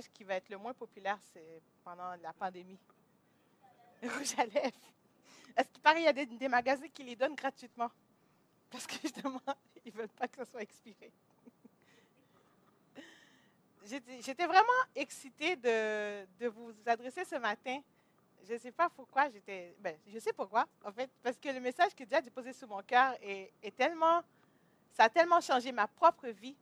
Qui va être le moins populaire c'est pendant la pandémie? Rouge à lèvres. Est-ce qu'il paraît qu'il y a des, des magasins qui les donnent gratuitement? Parce que justement, ils ne veulent pas que ça soit expiré. J'étais vraiment excitée de, vous adresser ce matin. Je ne sais pas pourquoi j'étais. Ben, je sais pourquoi, en fait, parce que le message que Dieu a déposé sur mon cœur est tellement. Ça a tellement changé ma propre vie.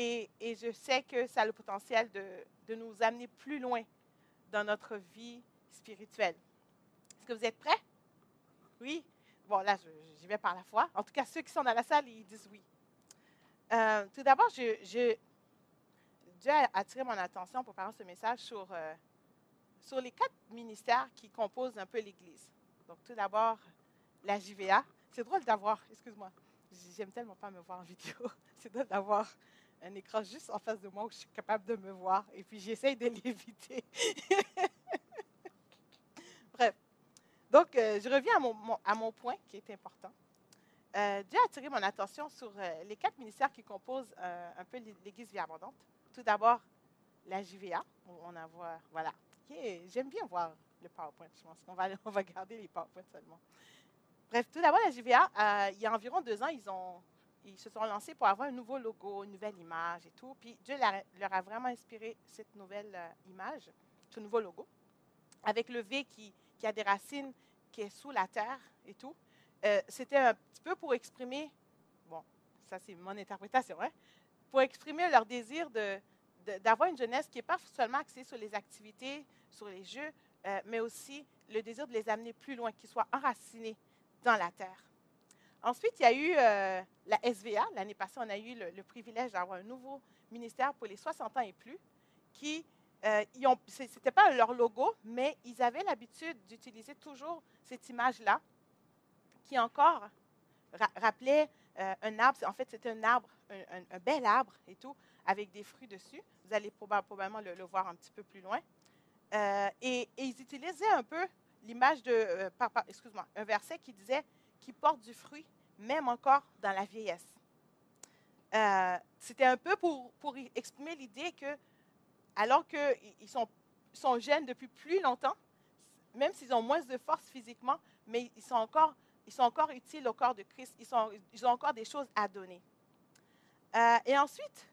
Et, je sais que ça a le potentiel de, nous amener plus loin dans notre vie spirituelle. Est-ce que vous êtes prêts? Oui? Bon, là, j'y vais par la foi. En tout cas, ceux qui sont dans la salle, ils disent oui. Euh, tout d'abord, je, je- Dieu a attiré mon attention pour parler ce message sur, euh, sur les quatre ministères qui composent un peu l'Église. Donc, tout d'abord, la JVA. C'est drôle d'avoir, excuse-moi, j'aime tellement pas me voir en vidéo. C'est drôle d'avoir un écran juste en face de moi où je suis capable de me voir et puis j'essaye de l'éviter. Bref. Donc, euh, je reviens à mon, à mon point qui est important. Euh, Dieu a attiré mon attention sur euh, les quatre ministères qui composent euh, un peu l'É- l'Église Vie Abondante. Tout d'abord, la JVA. On, on en voit, voilà. Yeah, J'aime bien voir le PowerPoint. Je pense qu'on va, on va garder les PowerPoints seulement. Bref, tout d'abord, la JVA, il y a environ deux ans, ils, ont, ils se sont lancés pour avoir un nouveau logo, une nouvelle image et tout. Puis Dieu leur a, vraiment inspiré cette nouvelle euh, image, ce nouveau logo, avec le V qui, a des racines, qui est sous la terre et tout. Euh, C'était un petit peu pour exprimer, bon, ça c'est mon interprétation, hein, pour exprimer leur désir de- d'avoir une jeunesse qui n'est pas seulement axée sur les activités, sur les jeux, euh, mais aussi le désir de les amener plus loin, qu'ils soient enracinés dans la terre. Ensuite, il y a eu euh, la SVA. L'année passée, on a eu le, privilège d'avoir un nouveau ministère pour les 60 ans et plus qui, euh, ce n'était pas leur logo, mais ils avaient l'habitude d'utiliser toujours cette image-là qui encore ra- rappelait euh, un arbre. En fait, c'était un arbre, un, bel arbre et tout, avec des fruits dessus. Vous allez proba- probablement le, voir un petit peu plus loin. Euh, et, et ils utilisaient un peu l'image de, excuse-moi, un verset qui disait qui porte du fruit, même encore dans la vieillesse. Euh, C'était un peu pour, exprimer l'idée que, alors qu'ils sont, sont jeunes depuis plus longtemps, même s'ils ont moins de force physiquement, mais ils sont encore, ils sont encore utiles au corps de Christ, ils, ont encore des choses à donner. Euh, et ensuite,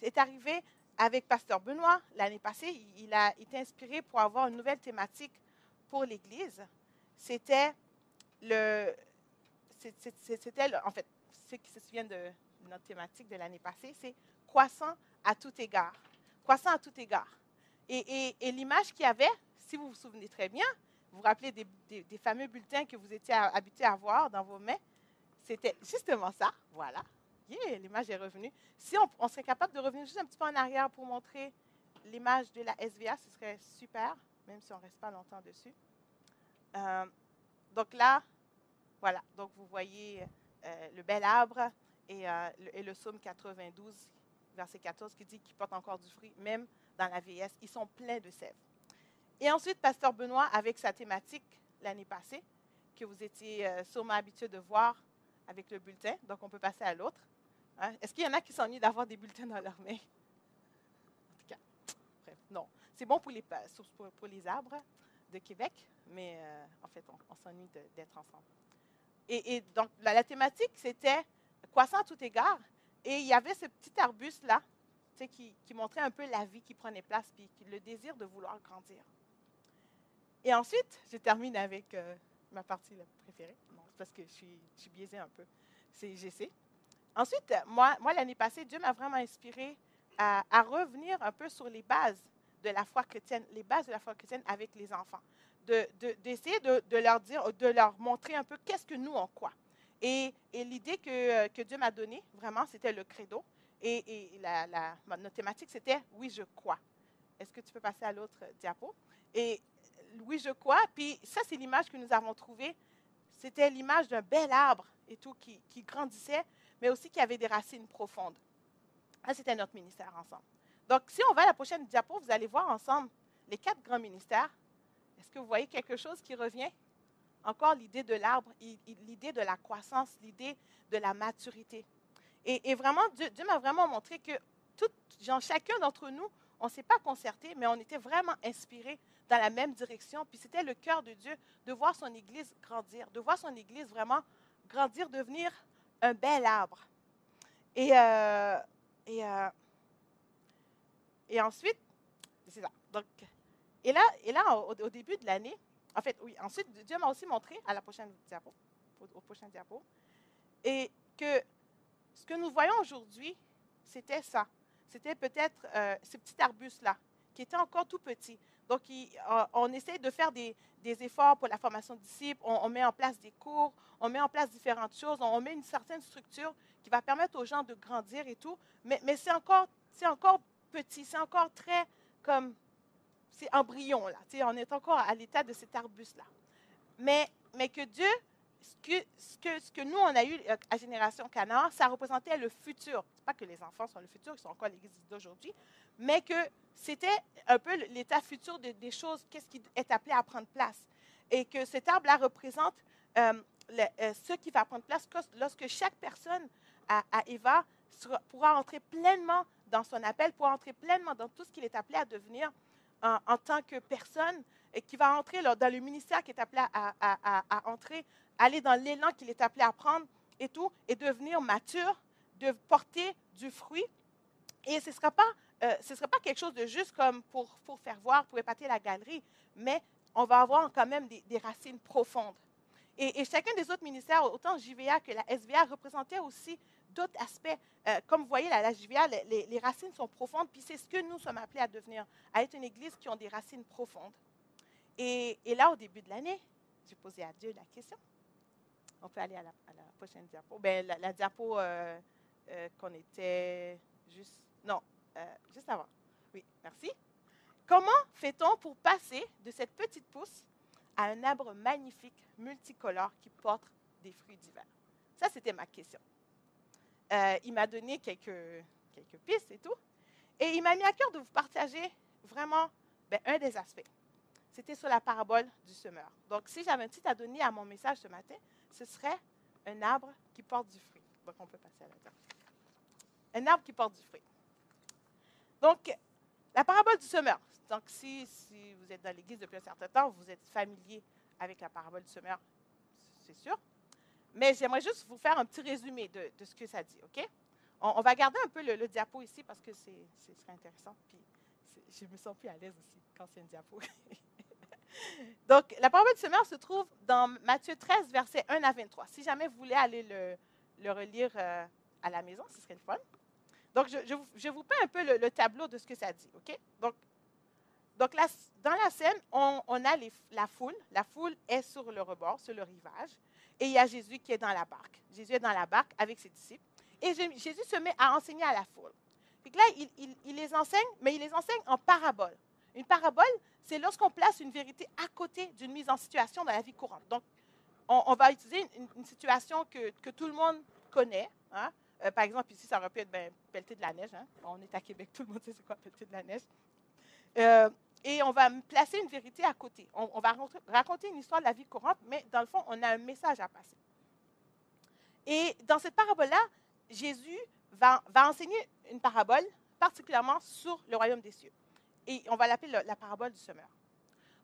c'est arrivé avec Pasteur Benoît l'année passée, il a été inspiré pour avoir une nouvelle thématique pour l'Église. C'était le, c'est- c'est- c'est- c'était le- en fait, ceux qui se souviennent de notre thématique de l'année passée, c'est croissant à tout égard. Croissant à tout égard. Et, l'image qu'il y avait, si vous vous souvenez très bien, vous vous rappelez des, fameux bulletins que vous étiez habitués à voir dans vos mains, c'était justement ça. Voilà. L'image est revenue. Si on, on serait capable de revenir juste un petit peu en arrière pour montrer l'image de la SVA, ce serait super, même si on ne reste pas longtemps dessus. Euh, donc là, voilà. Donc vous voyez euh, le bel arbre et, euh, le, et le psaume 92, verset 14, qui dit qu'il porte encore du fruit, même dans la vieillesse. Ils sont pleins de sève. Et ensuite, Pasteur Benoît, avec sa thématique l'année passée, que vous étiez euh, sûrement habitué de voir avec le bulletin. Donc, on peut passer à l'autre. Hein? Est-ce qu'il y en a qui s'ennuient d'avoir des bulletins dans leurs mains? En tout cas, bref, non. C'est bon pour les arbres de Québec, mais euh, en fait, on, s'ennuie d'être ensemble. Et, donc, la, thématique, c'était croissant à tout égard. Et il y avait ce petit arbuste-là, qui, qui montrait un peu la vie qui prenait place, puis le désir de vouloir grandir. Et ensuite, je termine avec euh, ma partie préférée. Parce que je suis, je suis biaisée un peu. C'est GC. Ensuite, moi, moi l'année passée, Dieu m'a vraiment inspiré à, à revenir un peu sur les bases de la foi chrétienne, les bases de la foi chrétienne avec les enfants. De- de- D'essayer de, de leur dire, de leur montrer un peu qu'est-ce que nous on croit. Et, et l'idée que, euh, que Dieu m'a donnée, vraiment, c'était le credo. Et, et la, la- notre thématique, c'était Oui, je crois. Est-ce que tu peux passer à l'autre diapo? Et oui, je crois. Puis ça, c'est l'image que nous avons trouvée. C'était l'image d'un bel arbre et tout qui, qui, grandissait, mais aussi qui avait des racines profondes. Ça, c'était notre ministère ensemble. Donc, si on va à la prochaine diapo, vous allez voir ensemble les quatre grands ministères. Est-ce que vous voyez quelque chose qui revient? Encore l'idée de l'arbre, l'idée de la croissance, l'idée de la maturité. Et, vraiment, Dieu, m'a vraiment montré que tout, genre, chacun d'entre nous, on ne s'est pas concerté, mais on était vraiment inspirés dans la même direction. Puis c'était le cœur de Dieu de voir son Église grandir, de voir son Église vraiment grandir, devenir un bel arbre. Et, euh, et, euh, et ensuite, c'est ça. Donc, et là, et là au, début de l'année, en fait, oui, ensuite, Dieu m'a aussi montré à la prochaine diapo, au, prochain diapo, et que ce que nous voyons aujourd'hui, c'était ça. C'était peut-être euh, ces petits arbustes-là, qui étaient encore tout petits. Donc, euh, on essaie de faire des, efforts pour la formation de disciples, on, met en place des cours, on met en place différentes choses, on, met une certaine structure qui va permettre aux gens de grandir et tout, mais, mais c'est encore, encore petit, c'est encore très comme, c'est embryon, là. on est encore à l'état de cet arbuste-là. Mais, que Dieu, ce que, nous, on a eu euh, à Génération Canard, ça représentait le futur. Ce pas que les enfants sont le futur, ils sont encore l'Église d'aujourd'hui, mais que c'était un peu l'état futur des choses, qu'est-ce qui est appelé à prendre place. Et que cet arbre-là représente euh, euh, ce qui va prendre place lorsque chaque personne à, Eva pourra entrer pleinement dans son appel, pourra entrer pleinement dans tout ce qu'il est appelé à devenir en, tant que personne et qui va entrer dans le ministère qui est appelé à, entrer, aller dans l'élan qu'il est appelé à prendre et tout, et devenir mature, de porter du fruit. Et ce ne sera pas euh, serait pas quelque chose de juste comme pour, pour faire voir, pour épater la galerie, mais on va avoir quand même des, racines profondes. Et, chacun des autres ministères, autant JVA que la SVA, représentait aussi d'autres aspects. Euh, comme vous voyez, la, la JVA, les, les, racines sont profondes, puis c'est ce que nous sommes appelés à devenir, à être une église qui a des racines profondes. Et, là, au début de l'année, j'ai posé à Dieu la question. On peut aller à la, prochaine diapo. Ben, la, diapo euh, qu'on était juste. Non, euh, juste avant. Oui, merci. Comment fait-on pour passer de cette petite pousse à un arbre magnifique, multicolore, qui porte des fruits divers? Ça, c'était ma question. Euh, il m'a donné quelques, pistes et tout. Et il m'a mis à cœur de vous partager vraiment ben, un des aspects. C'était sur la parabole du semeur. Donc, si j'avais un titre à donner à mon message ce matin, ce serait un arbre qui porte du fruit. Donc, on peut passer à la Un arbre qui porte du fruit. Donc, la parabole du semeur. Donc, si, vous êtes dans l'Église depuis un certain temps, vous êtes familier avec la parabole du semeur, c'est sûr. Mais j'aimerais juste vous faire un petit résumé de, ce que ça dit, OK? On, va garder un peu le, diapo ici parce que ce serait intéressant. Puis, je me sens plus à l'aise aussi quand c'est un diapo. Donc, la parabole du semeur se trouve dans Matthieu 13, versets 1 à 23. Si jamais vous voulez aller le, relire euh, à la maison, ce serait le fun. Donc, je, je, vous peins un peu le, tableau de ce que ça dit. OK? Donc, donc dans la scène, on, a la foule. La foule est sur le rebord, sur le rivage. Et il y a Jésus qui est dans la barque. Jésus est dans la barque avec ses disciples. Et Jésus se met à enseigner à la foule. Puis là, il, les enseigne, mais il les enseigne en parabole. Une parabole, c'est lorsqu'on place une vérité à côté d'une mise en situation dans la vie courante. Donc, on, va utiliser une, situation que, que, tout le monde connaît. Hein? Euh, par exemple, ici, ça aurait pu être ben, pelleter de la neige. Hein. On est à Québec, tout le monde sait c'est quoi pelleter de la neige. Euh, et on va placer une vérité à côté. On, va raconter une histoire de la vie courante, mais dans le fond, on a un message à passer. Et dans cette parabole-là, Jésus va, enseigner une parabole particulièrement sur le royaume des cieux. Et on va l'appeler la parabole du semeur.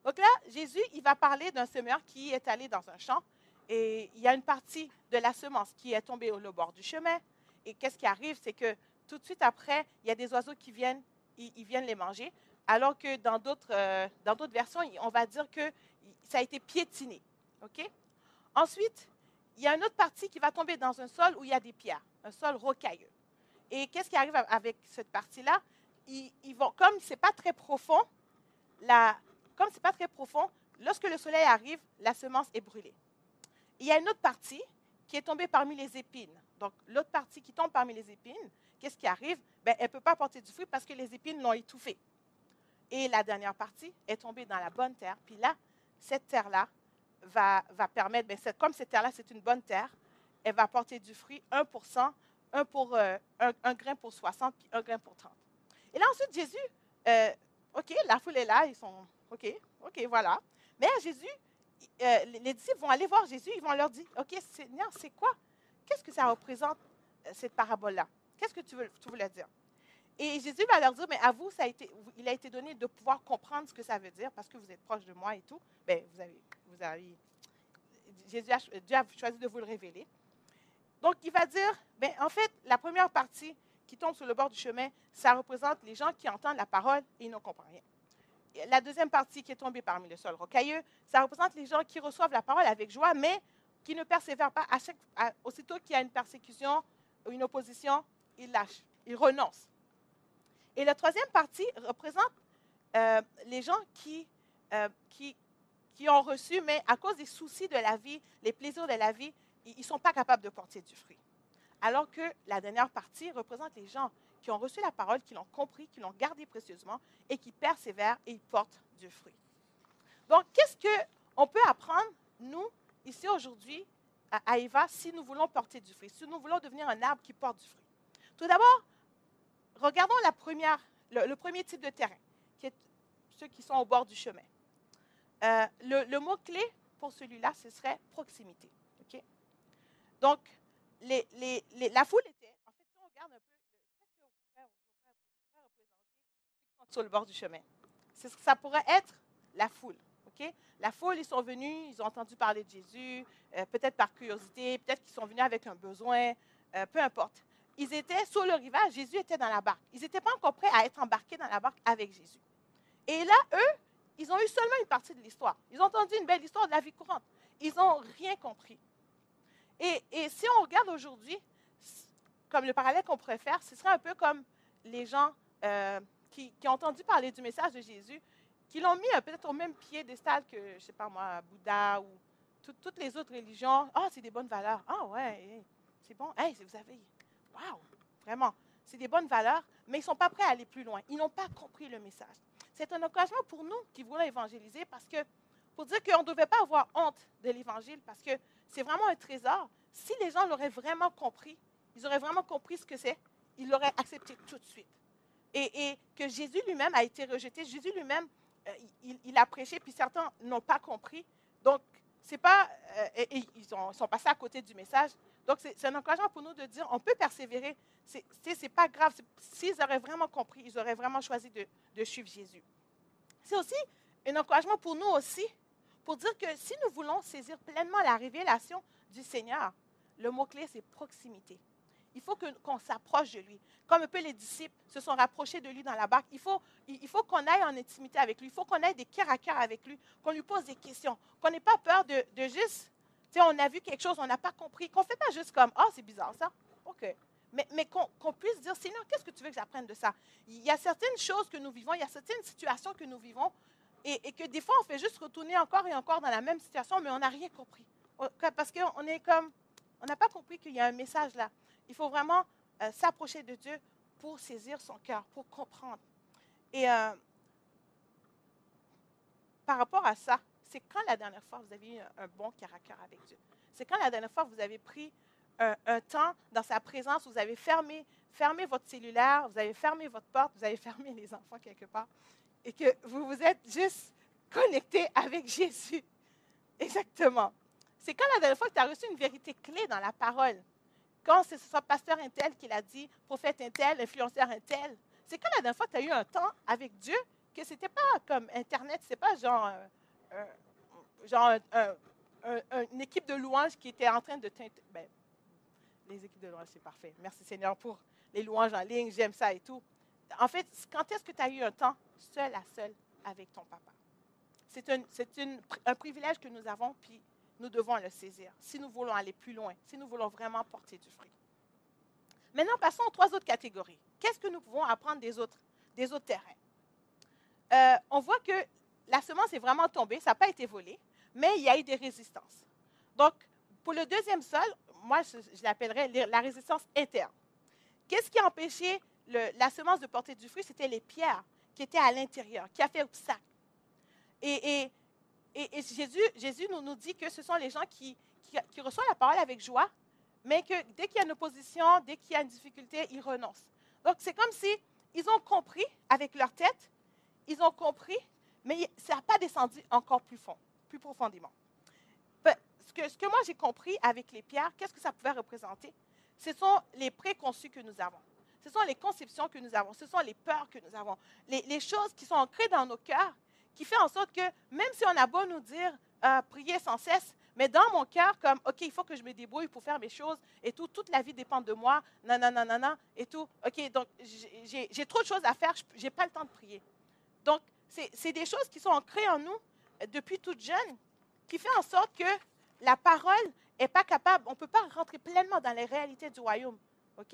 Donc là, Jésus, il va parler d'un semeur qui est allé dans un champ et il y a une partie de la semence qui est tombée au bord du chemin, et qu'est-ce qui arrive, c'est que tout de suite après, il y a des oiseaux qui viennent, ils, viennent les manger, alors que dans d'autres, euh, dans d'autres versions, on va dire que ça a été piétiné. OK? Ensuite, il y a une autre partie qui va tomber dans un sol où il y a des pierres, un sol rocailleux. Et qu'est-ce qui arrive avec cette partie-là? Ils, vont, comme ce n'est pas très profond, la, comme ce n'est pas très profond, lorsque le soleil arrive, la semence est brûlée. Il y a une autre partie qui est tombée parmi les épines. Donc, l'autre partie qui tombe parmi les épines, qu'est-ce qui arrive? Ben, elle ne peut pas porter du fruit parce que les épines l'ont étouffée. Et la dernière partie est tombée dans la bonne terre. Puis là, cette terre-là va, va permettre, ben, comme cette terre-là, c'est une bonne terre, elle va porter du fruit 1 un, pour, euh, un, grain pour 60, puis un grain pour 30. Et là, ensuite, Jésus, euh, OK, la foule est là, ils sont, OK, OK, voilà. Mais Jésus, euh, les disciples vont aller voir Jésus, ils vont leur dire, OK, Seigneur, c'est quoi? Qu'est-ce que ça représente, cette parabole-là? Qu'est-ce que tu, veux, tu voulais dire? Et Jésus va leur dire, mais à vous, ça a été, il a été donné de pouvoir comprendre ce que ça veut dire parce que vous êtes proche de moi et tout. Bien, vous avez, vous avez, Jésus Dieu a choisi de vous le révéler. Donc, il va dire, ben, en fait, la première partie qui tombe sur le bord du chemin, ça représente les gens qui entendent la parole et ils ne comprennent rien. La deuxième partie qui est tombée parmi le sol rocailleux, ça représente les gens qui reçoivent la parole avec joie, mais qui ne persévèrent pas. Aussitôt qu'il y a une persécution une opposition, ils lâchent, ils renoncent. Et la troisième partie représente euh, les gens qui, euh, qui, qui ont reçu, mais à cause des soucis de la vie, les plaisirs de la vie, ils ne sont pas capables de porter du fruit. Alors que la dernière partie représente les gens qui ont reçu la parole, qui l'ont compris, qui l'ont gardée précieusement et qui persévèrent et ils portent du fruit. Donc, qu'est-ce qu'on peut apprendre, nous, ici aujourd'hui, à Eva, si nous voulons porter du fruit, si nous voulons devenir un arbre qui porte du fruit? Tout d'abord, regardons la première, le, premier type de terrain, qui est ceux qui sont au bord du chemin. Euh, le, mot-clé pour celui-là, ce serait proximité. Donc, la foule était, en fait, si on regarde un peu, sur le bord du chemin? Ça pourrait être la foule. La foule, ils sont venus, ils ont entendu parler de Jésus, euh, peut-être par curiosité, peut-être qu'ils sont venus avec un besoin, euh, peu importe ils étaient sur le rivage, Jésus était dans la barque. Ils n'étaient pas encore prêts à être embarqués dans la barque avec Jésus. Et là, eux, ils ont eu seulement une partie de l'histoire. Ils ont entendu une belle histoire de la vie courante. Ils n'ont rien compris. Et, si on regarde aujourd'hui, comme le parallèle qu'on pourrait faire, ce serait un peu comme les gens euh, qui, ont entendu parler du message de Jésus, qui l'ont mis peut-être au même pied des que, je ne sais pas moi, Bouddha ou toutes les autres religions. Ah, c'est des bonnes valeurs. Ah ouais, c'est bon. Hey, vous avez Waouh, vraiment, c'est des bonnes valeurs, mais ils ne sont pas prêts à aller plus loin. Ils n'ont pas compris le message. C'est un encouragement pour nous qui voulons évangéliser parce que, pour dire qu'on ne devait pas avoir honte de l'évangile parce que c'est vraiment un trésor. Si les gens l'auraient vraiment compris, ils auraient vraiment compris ce que c'est, ils l'auraient accepté tout de suite. Et, que Jésus lui-même a été rejeté. Jésus lui-même, euh, il, a prêché, puis certains n'ont pas compris. Donc, c'est pas, euh, ils sont passés à côté du message. Donc, c'est un encouragement pour nous de dire, on peut persévérer. Ce n'est pas grave. S'ils auraient vraiment compris, ils auraient vraiment choisi de, suivre Jésus. C'est aussi un encouragement pour nous aussi, pour dire que si nous voulons saisir pleinement la révélation du Seigneur, le mot-clé, c'est proximité. Il faut qu'on s'approche de lui. Comme un peu les disciples se sont rapprochés de lui dans la barque, il faut, il faut qu'on aille en intimité avec lui. Il faut qu'on aille des cœur à cœur avec lui, qu'on lui pose des questions, qu'on n'ait pas peur de, de juste on a vu quelque chose, on n'a pas compris, qu'on ne fait pas juste comme, oh, c'est bizarre ça. OK. Mais, qu'on puisse dire, Seigneur, qu'est-ce que tu veux que j'apprenne de ça? Il y a certaines choses que nous vivons, il y a certaines situations que nous vivons, et, que des fois, on fait juste retourner encore et encore dans la même situation, mais on n'a rien compris. Parce qu'on est comme, on n'a pas compris qu'il y a un message là. Il faut vraiment euh, s'approcher de Dieu pour saisir son cœur, pour comprendre. Et euh, par rapport à ça, c'est quand la dernière fois vous avez eu un, bon caractère avec Dieu? C'est quand la dernière fois vous avez pris un, temps dans sa présence, vous avez fermé, fermé votre cellulaire, vous avez fermé votre porte, vous avez fermé les enfants quelque part, et que vous vous êtes juste connecté avec Jésus. Exactement. C'est quand la dernière fois que tu as reçu une vérité clé dans la parole. Quand c'est ce pasteur Intel qui l'a dit, prophète Intel, influenceur Intel. C'est quand la dernière fois que tu as eu un temps avec Dieu que ce n'était pas comme Internet, ce n'est pas genre genre une équipe de louanges qui était en train de ben, les équipes de louanges, c'est parfait. Merci Seigneur pour les louanges en ligne, j'aime ça et tout. En fait, quand est-ce que tu as eu un temps seul à seul avec ton papa? C'est un, un privilège que nous avons, puis nous devons le saisir si nous voulons aller plus loin, si nous voulons vraiment porter du fruit. Maintenant, passons aux trois autres catégories. Qu'est-ce que nous pouvons apprendre des autres, des autres terrains? Euh, on voit que la semence est vraiment tombée, ça n'a pas été volé, mais il y a eu des résistances. Donc, pour le deuxième sol, moi, je, l'appellerais la résistance interne. Qu'est-ce qui a empêché la semence de porter du fruit? C'était les pierres qui était à l'intérieur, qui a fait obstacle. Et, Jésus, nous dit que ce sont les gens qui, qui, reçoivent la parole avec joie, mais que dès qu'il y a une opposition, dès qu'il y a une difficulté, ils renoncent. Donc, c'est comme si ils ont compris avec leur tête, ils ont compris, mais ça n'a pas descendu encore plus fond, plus profondément. Ce que, moi j'ai compris avec les pierres, qu'est-ce que ça pouvait représenter? Ce sont les préconçus que nous avons. Ce sont les conceptions que nous avons. Ce sont les peurs que nous avons. Les, choses qui sont ancrées dans nos cœurs, qui font en sorte que même si on a beau nous dire euh, prier sans cesse, mais dans mon cœur, comme, OK, il faut que je me débrouille pour faire mes choses et tout, toute la vie dépend de moi, nanana, nanana, et tout. OK, donc j'ai trop de choses à faire, je n'ai pas le temps de prier. Donc, c'est des choses qui sont ancrées en nous euh, depuis toute jeune, qui fait en sorte que la parole n'est pas capable, on ne peut pas rentrer pleinement dans les réalités du royaume. OK?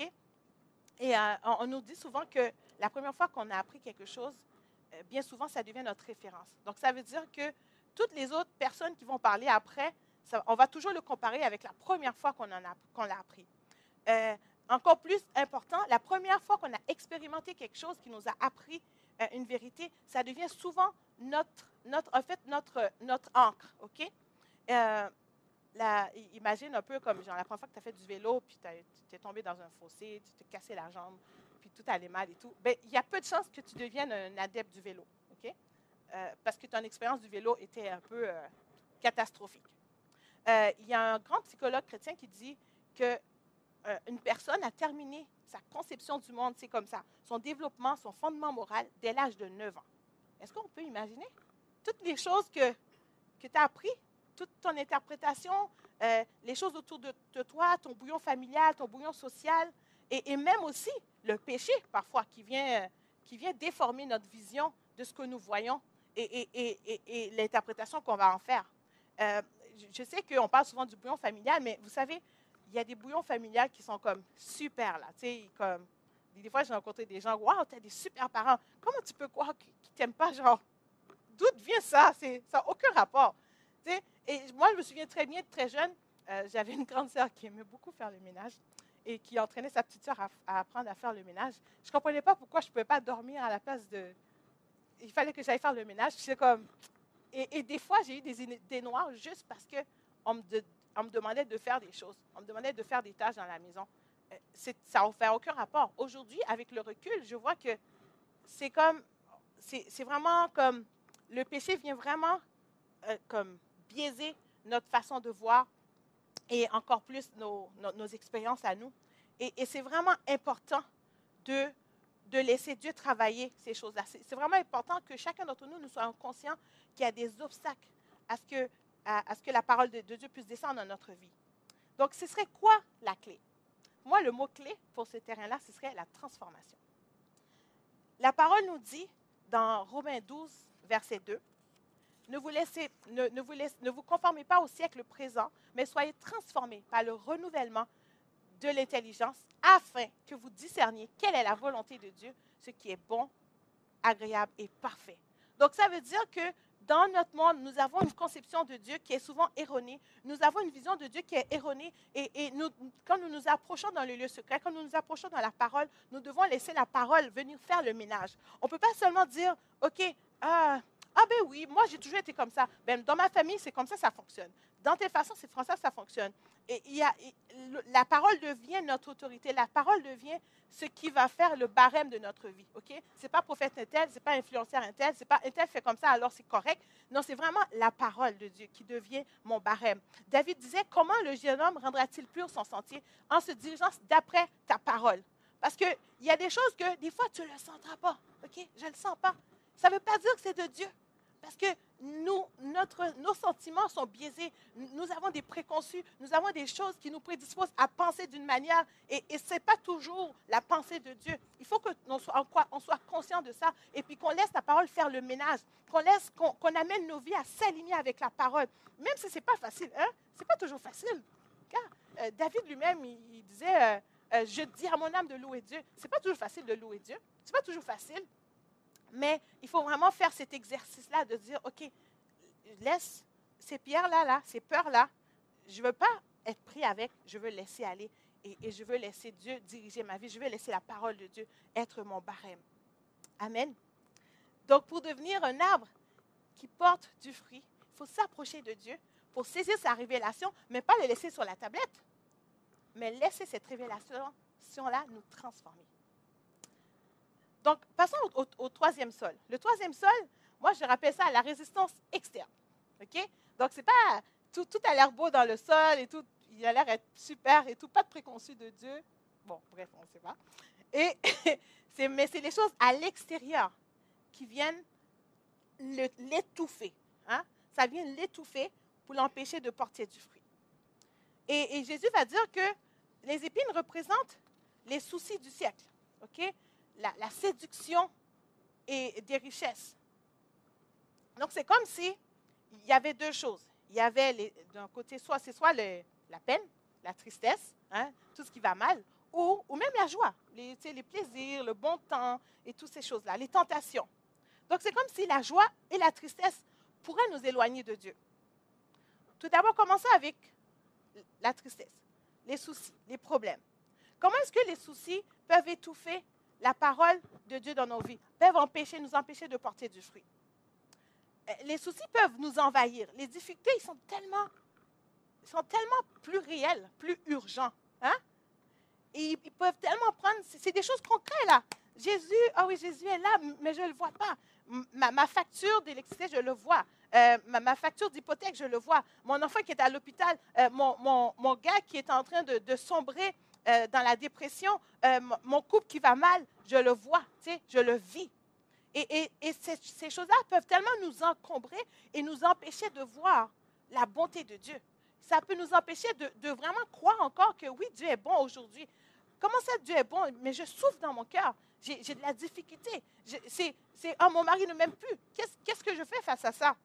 Et euh, on, nous dit souvent que la première fois qu'on a appris quelque chose, euh, bien souvent, ça devient notre référence. Donc, ça veut dire que toutes les autres personnes qui vont parler après, on va toujours le comparer avec la première fois qu'on l'a appris. Encore plus important, la première fois qu'on a expérimenté quelque chose qui nous a appris une vérité, ça devient souvent notre, notre, en fait, notre, notre encre. OK? imagine un peu comme genre, la première fois que tu as fait du vélo, puis tu es tombé dans un fossé, tu t'es cassé la jambe, puis tout allait mal et tout. Bien, il y a peu de chances que tu deviennes un adepte du vélo, OK? Euh, parce que ton expérience du vélo était un peu euh, catastrophique. Euh, il y a un grand psychologue chrétien qui dit que une personne a terminé sa conception du monde, c'est comme ça, son développement, son fondement moral, dès l'âge de 9 ans. Est-ce qu'on peut imaginer toutes les choses que, que tu as appris toute ton interprétation, euh, les choses autour de, toi, ton bouillon familial, ton bouillon social, et, même aussi le péché parfois qui vient, qui vient déformer notre vision de ce que nous voyons et, l'interprétation qu'on va en faire. Euh, je sais qu'on parle souvent du bouillon familial, mais vous savez, il y a des bouillons familiales qui sont comme super là. Comme, des fois, j'ai rencontré des gens, waouh, tu as des super parents. Comment tu peux croire qu'ils ne t'aiment pas? Genre, d'où vient ça? Ça n'a aucun rapport. Et moi, je me souviens très bien, très jeune, euh, j'avais une grande sœur qui aimait beaucoup faire le ménage et qui entraînait sa petite sœur à, apprendre à faire le ménage. Je ne comprenais pas pourquoi je ne pouvais pas dormir à la place de... Il fallait que j'aille faire le ménage. C'est comme... Et, des fois, j'ai eu des idées noires juste parce qu'on me, on me demandait de faire des choses. On me demandait de faire des tâches dans la maison. Euh, ça n'a fait aucun rapport. Aujourd'hui, avec le recul, je vois que c'est comme... C'est vraiment comme... Le péché vient vraiment euh, comme biaiser notre façon de voir et encore plus nos, expériences à nous. Et, c'est vraiment important de, de laisser Dieu travailler ces choses-là. C'est vraiment important que chacun d'entre nous, nous soyons conscients qu'il y a des obstacles à ce que, à, ce que la parole de, Dieu puisse descendre dans notre vie. Donc, ce serait quoi la clé? Moi, le mot-clé pour ce terrain-là, ce serait la transformation. La parole nous dit dans Romains 12, verset 2, ne vous, laissez, ne, vous ne vous conformez pas au siècle présent, mais soyez transformés par le renouvellement de l'intelligence afin que vous discerniez quelle est la volonté de Dieu, ce qui est bon, agréable et parfait. Donc, ça veut dire que dans notre monde, nous avons une conception de Dieu qui est souvent erronée. Nous avons une vision de Dieu qui est erronée. Et, quand nous nous approchons dans le lieu secret, quand nous nous approchons dans la parole, nous devons laisser la parole venir faire le ménage. On ne peut pas seulement dire, OK, ah, ah ben oui, moi j'ai toujours été comme ça. Ben, dans ma famille, c'est comme ça, ça fonctionne. Dans tes façons, c'est comme ça, ça fonctionne. Et la parole devient notre autorité. La parole devient ce qui va faire le barème de notre vie. Ok? C'est pas prophète un tel, c'est pas influenceur un tel, c'est pas un tel fait comme ça, alors c'est correct. Non, c'est vraiment la parole de Dieu qui devient mon barème. David disait comment le jeune homme rendra-t-il pur son sentier? En se dirigeant d'après ta parole. Parce qu'il y a des choses que des fois tu ne le sentiras pas. Je ne le sens pas. Ça ne veut pas dire que c'est de Dieu. Parce que nous, notre, nos sentiments sont biaisés. Nous avons des préconçus. Nous avons des choses qui nous prédisposent à penser d'une manière. Et, ce n'est pas toujours la pensée de Dieu. Il faut qu'on soit, on soit conscient de ça. Et puis qu'on laisse la parole faire le ménage. Qu'on laisse, amène nos vies à s'aligner avec la parole. Même si ce n'est pas facile. Hein? Ce n'est pas toujours facile. Car euh, David lui-même, il, disait, euh, euh, je dis à mon âme de louer Dieu. Ce n'est pas toujours facile de louer Dieu. Ce n'est pas toujours facile. Mais il faut vraiment faire cet exercice-là de dire, OK, laisse ces pierres-là, là, ces peurs-là, je ne veux pas être pris avec, je veux laisser aller et, je veux laisser Dieu diriger ma vie, je veux laisser la parole de Dieu être mon barème. Amen. Donc, pour devenir un arbre qui porte du fruit, il faut s'approcher de Dieu pour saisir sa révélation, mais pas le laisser sur la tablette, mais laisser cette révélation-là nous transformer. Donc, passons au, troisième sol. Le troisième sol, moi, je rappelle ça la résistance externe. OK? Donc, c'est pas tout, tout a l'air beau dans le sol et tout, il a l'air d'être super et tout, pas de préconçu de Dieu. Bon, bref, on ne sait pas. Et mais c'est les choses à l'extérieur qui viennent l'étouffer. Hein? Ça vient l'étouffer pour l'empêcher de porter du fruit. Et, Jésus va dire que les épines représentent les soucis du siècle, ok? La, séduction et des richesses. Donc c'est comme si il y avait deux choses. Il y avait d'un côté soit c'est soit la peine, la tristesse, hein, tout ce qui va mal, ou, ou même la joie, les, les plaisirs, le bon temps et toutes ces choses-là, les tentations. Donc c'est comme si la joie et la tristesse pourraient nous éloigner de Dieu. Tout d'abord, commençons avec la tristesse, les soucis, les problèmes. Comment est-ce que les soucis peuvent étouffer la parole de Dieu dans nos vies, peuvent empêcher, nous empêcher de porter du fruit? Euh, les soucis peuvent nous envahir. Les difficultés, ils sont tellement, sont tellement plus réels, plus urgents. Hein? Ils peuvent tellement prendre, c'est des choses concrètes là. Jésus, ah oui, Jésus est là, mais je ne le vois pas. Ma, facture d'électricité, je le vois. Euh, ma, facture d'hypothèque, je le vois. Mon enfant qui est à l'hôpital, euh, mon, mon, gars qui est en train de sombrer euh, dans la dépression, mon couple qui va mal, je le vois, je le vis. Et, et, et ces, choses-là peuvent tellement nous encombrer et nous empêcher de voir la bonté de Dieu. Ça peut nous empêcher de, vraiment croire encore que oui, Dieu est bon aujourd'hui. Comment ça, Dieu est bon? Mais je souffre dans mon cœur. J'ai de la difficulté. C'est, oh, mon mari ne m'aime plus. Qu'est-ce que je fais face à ça?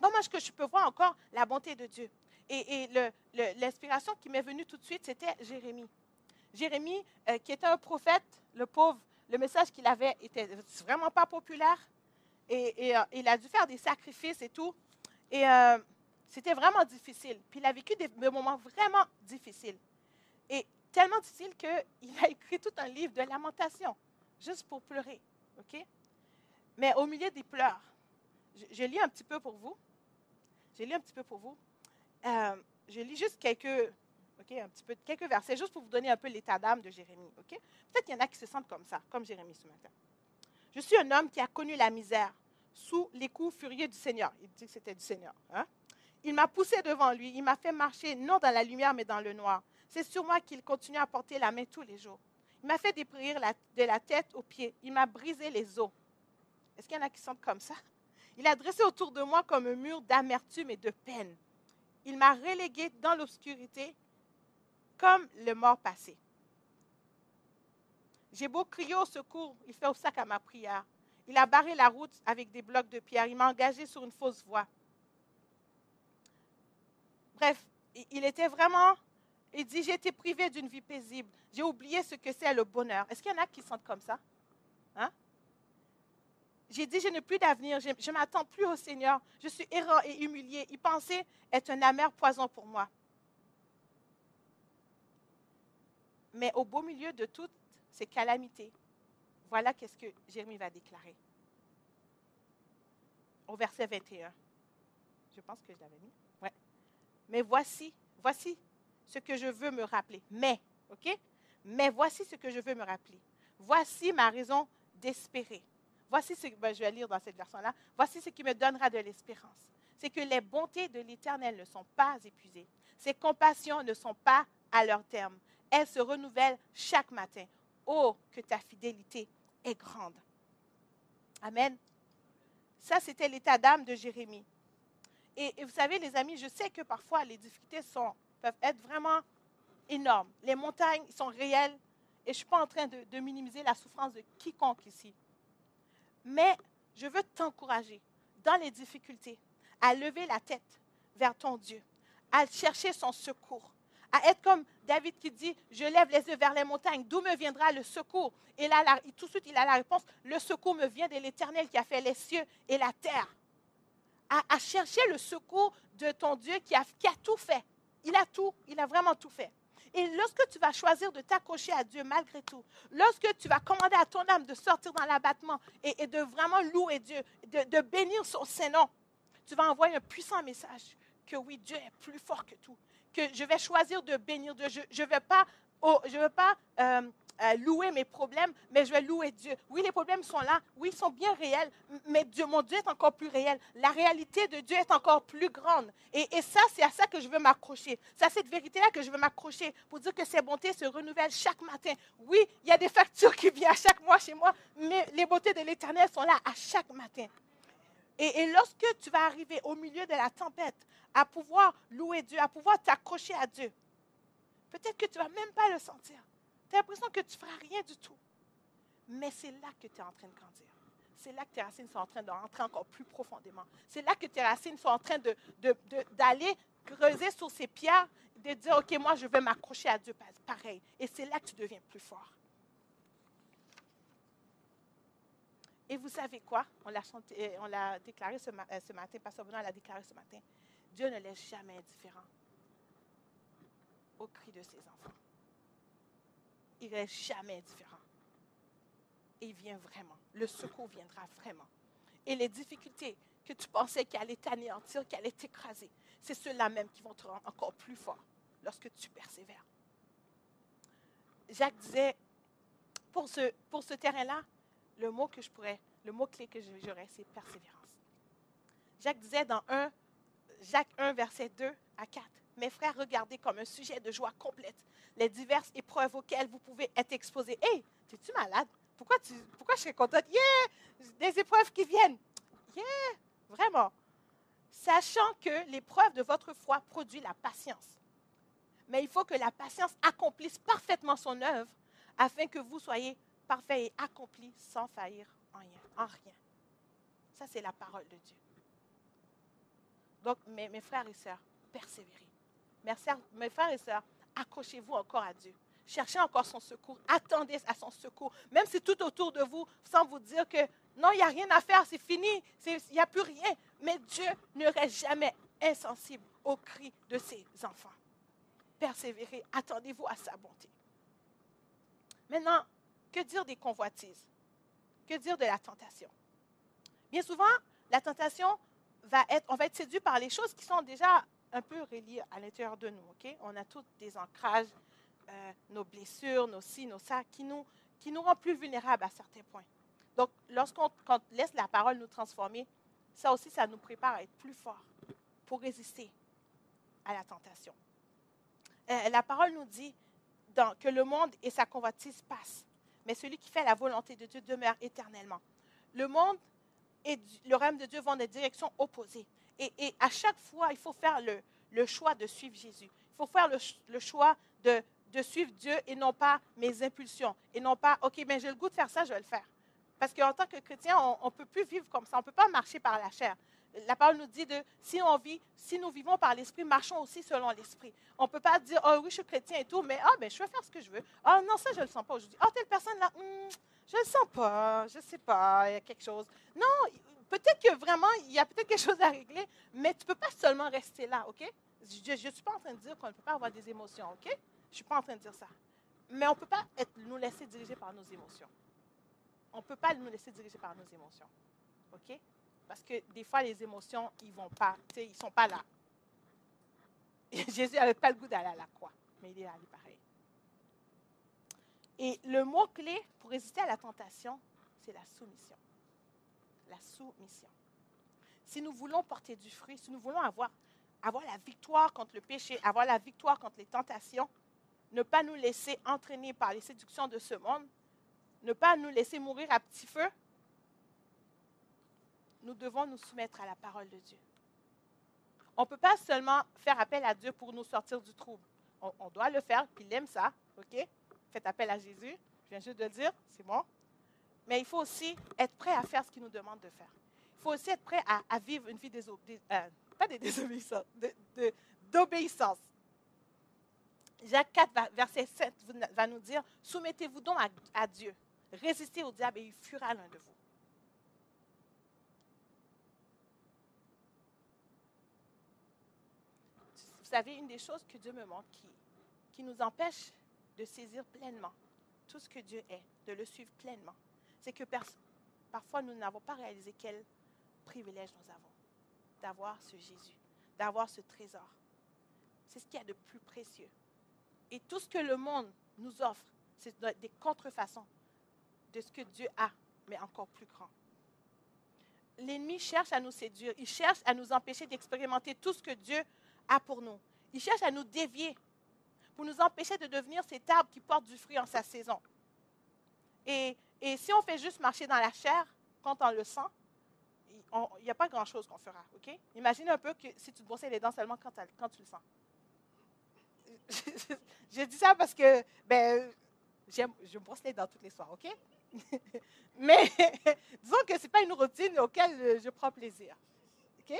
Comment est-ce que je peux voir encore la bonté de Dieu? Et, l'inspiration qui m'est venue tout de suite, c'était Jérémie. Jérémie, euh, qui était un prophète, le pauvre, le message qu'il avait était vraiment pas populaire. Et, euh, il a dû faire des sacrifices et tout. Et euh, c'était vraiment difficile. Puis il a vécu des, moments vraiment difficiles. Et tellement difficile qu'il a écrit tout un livre de lamentation, juste pour pleurer. OK? Mais au milieu des pleurs, je, lis un petit peu pour vous. Je lis un petit peu pour vous. Euh, je lis juste quelques, ok, un petit peu, quelques versets, juste pour vous donner un peu l'état d'âme de Jérémie. OK? Peut-être qu'il y en a qui se sentent comme ça, comme Jérémie ce matin. Je suis un homme qui a connu la misère sous les coups furieux du Seigneur. Il dit que c'était du Seigneur. Hein? Il m'a poussé devant lui. Il m'a fait marcher non dans la lumière, mais dans le noir. C'est sur moi qu'il continue à porter la main tous les jours. Il m'a fait déprir de la tête aux pieds. Il m'a brisé les os. Est-ce qu'il y en a qui sentent comme ça? Il a dressé autour de moi comme un mur d'amertume et de peine. Il m'a relégué dans l'obscurité comme le mort passé. J'ai beau crier au secours, il fait sac à ma prière. Il a barré la route avec des blocs de pierre. Il m'a engagé sur une fausse voie. Bref, il était vraiment il dit, j'ai été privé d'une vie paisible. J'ai oublié ce que c'est le bonheur. Est-ce qu'il y en a qui sentent comme ça? Hein? J'ai dit, je n'ai plus d'avenir. Je ne m'attends plus au Seigneur. Je suis errant et humilié. Il pensait être un amer poison pour moi. Mais au beau milieu de toutes ces calamités, voilà qu'est-ce que Jérémie va déclarer. Au verset 21. Je pense que je l'avais mis. Ouais. Mais voici, voici ce que je veux me rappeler. Mais, OK? Mais voici ce que je veux me rappeler. Voici ma raison d'espérer. Voici ce que ben, je vais lire dans cette version-là. Voici ce qui me donnera de l'espérance. C'est que les bontés de l'Éternel ne sont pas épuisées. Ses compassions ne sont pas à leur terme. Elles se renouvellent chaque matin. Oh, que ta fidélité est grande. Amen. Ça, c'était l'état d'âme de Jérémie. et, vous savez, les amis, je sais que parfois les difficultés peuvent être vraiment énormes. Les montagnes sont réelles et je ne suis pas en train de, minimiser la souffrance de quiconque ici. Mais je veux t'encourager dans les difficultés à lever la tête vers ton Dieu, à chercher son secours, à être comme David qui dit, je lève les yeux vers les montagnes, d'où me viendra le secours? Et là, tout de suite, il a la réponse, le secours me vient de l'Éternel qui a fait les cieux et la terre. À, chercher le secours de ton Dieu qui a, qui a tout fait, il a tout, il a vraiment tout fait. Et lorsque tu vas choisir de t'accrocher à Dieu malgré tout, lorsque tu vas commander à ton âme de sortir dans l'abattement et, de vraiment louer Dieu, de, bénir son Saint-Nom, tu vas envoyer un puissant message que oui, Dieu est plus fort que tout, que je vais choisir de bénir Dieu. Je ne pas, oh, je veux pas euh, louer mes problèmes, mais je vais louer Dieu. Oui, les problèmes sont là, oui, ils sont bien réels, mais Dieu, mon Dieu est encore plus réel. La réalité de Dieu est encore plus grande. Et, ça, c'est à ça que je veux m'accrocher. C'est à cette vérité-là que je veux m'accrocher pour dire que ses bontés se renouvellent chaque matin. Oui, il y a des factures qui viennent à chaque mois chez moi, mais les bontés de l'Éternel sont là à chaque matin. Et, et, lorsque tu vas arriver au milieu de la tempête, à pouvoir louer Dieu, à pouvoir t'accrocher à Dieu, peut-être que tu ne vas même pas le sentir. Tu as l'impression que tu ne feras rien du tout. Mais c'est là que tu es en train de grandir. C'est là que tes racines sont en train d'entrer encore plus profondément. C'est là que tes racines sont en train d'aller creuser sur ces pierres, de dire, OK, moi, je vais m'accrocher à Dieu pareil. Et c'est là que tu deviens plus fort. Et vous savez quoi? On l'a, euh, déclaré ce, euh, ce matin, Pasteur Benoît l'a déclaré ce matin. Dieu ne laisse jamais indifférent au cri de ses enfants il n'est jamais indifférent. Il vient vraiment. Le secours viendra vraiment. Et les difficultés que tu pensais qu'elles allaient t'anéantir, qu'elles allaient t'écraser, c'est ceux-là même qui vont te rendre encore plus fort lorsque tu persévères. Jacques disait, pour ce, pour ce terrain-là, le mot que je pourrais, le mot-clé que j'aurais, c'est persévérance. Jacques disait dans 1, Jacques 1, verset 2 à 4, Mes frères, regardez comme un sujet de joie complète les diverses épreuves auxquelles vous pouvez être exposés. Hé, es-tu malade? Pourquoi, tu, pourquoi je serais contente? Yeah! Des épreuves qui viennent. Yeah! Vraiment. Sachant que l'épreuve de votre foi produit la patience. Mais il faut que la patience accomplisse parfaitement son œuvre afin que vous soyez parfait et accompli sans faillir en rien. En rien. Ça, c'est la parole de Dieu. Donc, mes, mes frères et sœurs, persévérez. Mes, mes frères et sœurs, accrochez-vous encore à Dieu. Cherchez encore son secours. Attendez à son secours. Même si tout autour de vous semble vous dire que non, il n'y a rien à faire, c'est fini, il n'y a plus rien. Mais Dieu ne reste jamais insensible aux cris de ses enfants. Persévérez, attendez-vous à sa bonté. Maintenant, que dire des convoitises? Que dire de la tentation? Bien souvent, la tentation va être, on va être séduit par les choses qui sont déjà un peu relié à l'intérieur de nous. ok? On a tous des ancrages, euh, nos blessures, nos si, nos ça, qui nous, qui nous rend plus vulnérables à certains points. Donc, lorsqu'on laisse la parole nous transformer, ça aussi, ça nous prépare à être plus forts pour résister à la tentation. Euh, la parole nous dit que le monde et sa convoitise passent, mais celui qui fait la volonté de Dieu demeure éternellement. Le monde et le règne de Dieu vont dans des directions opposées. Et, à chaque fois, il faut faire le, choix de suivre Jésus. Il faut faire le, choix de, suivre Dieu et non pas mes impulsions. Et non pas, OK, mais ben, j'ai le goût de faire ça, je vais le faire. Parce qu'en tant que chrétien, on ne peut plus vivre comme ça. On ne peut pas marcher par la chair. La parole nous dit de si on vit, si nous vivons par l'esprit, marchons aussi selon l'esprit. On ne peut pas dire oh oui, je suis chrétien et tout, mais ah ben je vais faire ce que je veux. Ah non, ça je le sens pas aujourd'hui. Ah telle personne là, hmm, je ne le sens pas, je ne sais pas, il y a quelque chose. Non, peut-être que vraiment, il y a peut-être quelque chose à régler, mais tu ne peux pas seulement rester là, OK? Je ne suis pas en train de dire qu'on ne peut pas avoir des émotions, OK? Je ne suis pas en train de dire ça. Mais on ne peut pas nous laisser diriger par nos émotions. On ne peut pas nous laisser diriger par nos émotions, OK? Parce que des fois, les émotions, ils vont pas, ils ne sont pas là. Jésus n'avait pas le goût d'aller à la croix, mais il est allé pareil. Et le mot-clé pour résister à la tentation, c'est la soumission la soumission. Si nous voulons porter du fruit, si nous voulons avoir, avoir la victoire contre le péché, avoir la victoire contre les tentations, ne pas nous laisser entraîner par les séductions de ce monde, ne pas nous laisser mourir à petit feu, nous devons nous soumettre à la parole de Dieu. On ne peut pas seulement faire appel à Dieu pour nous sortir du trouble. On, doit le faire, puis il aime ça, OK? Faites appel à Jésus, je viens juste de le dire, c'est bon. Mais il faut aussi être prêt à faire ce qu'il nous demande de faire. Il faut aussi être prêt à, vivre une vie euh, pas d'obéissance. Jacques 4, verset 7 va nous dire Soumettez-vous donc à, Dieu, résistez au diable et il fuira l'un de vous. Vous savez, une des choses que Dieu me montre qui nous empêche de saisir pleinement tout ce que Dieu est, de le suivre pleinement, c'est que parfois nous n'avons pas réalisé quel privilège nous avons d'avoir ce Jésus, d'avoir ce trésor. C'est ce qu'il y a de plus précieux. Et tout ce que le monde nous offre, c'est des contrefaçons de ce que Dieu a, mais encore plus grand. L'ennemi cherche à nous séduire, il cherche à nous empêcher d'expérimenter tout ce que Dieu a pour nous. Il cherche à nous dévier pour nous empêcher de devenir cet arbre qui porte du fruit en sa saison. Et, si on fait juste marcher dans la chair quand on le sent, il n'y a pas grand-chose qu'on fera. ok? Imagine un peu que si tu te brossais les dents seulement quand, tu le sens. je dis ça parce que ben, je brosse les dents toutes les soirs, OK? Mais disons que ce n'est pas une routine auquel je prends plaisir. OK?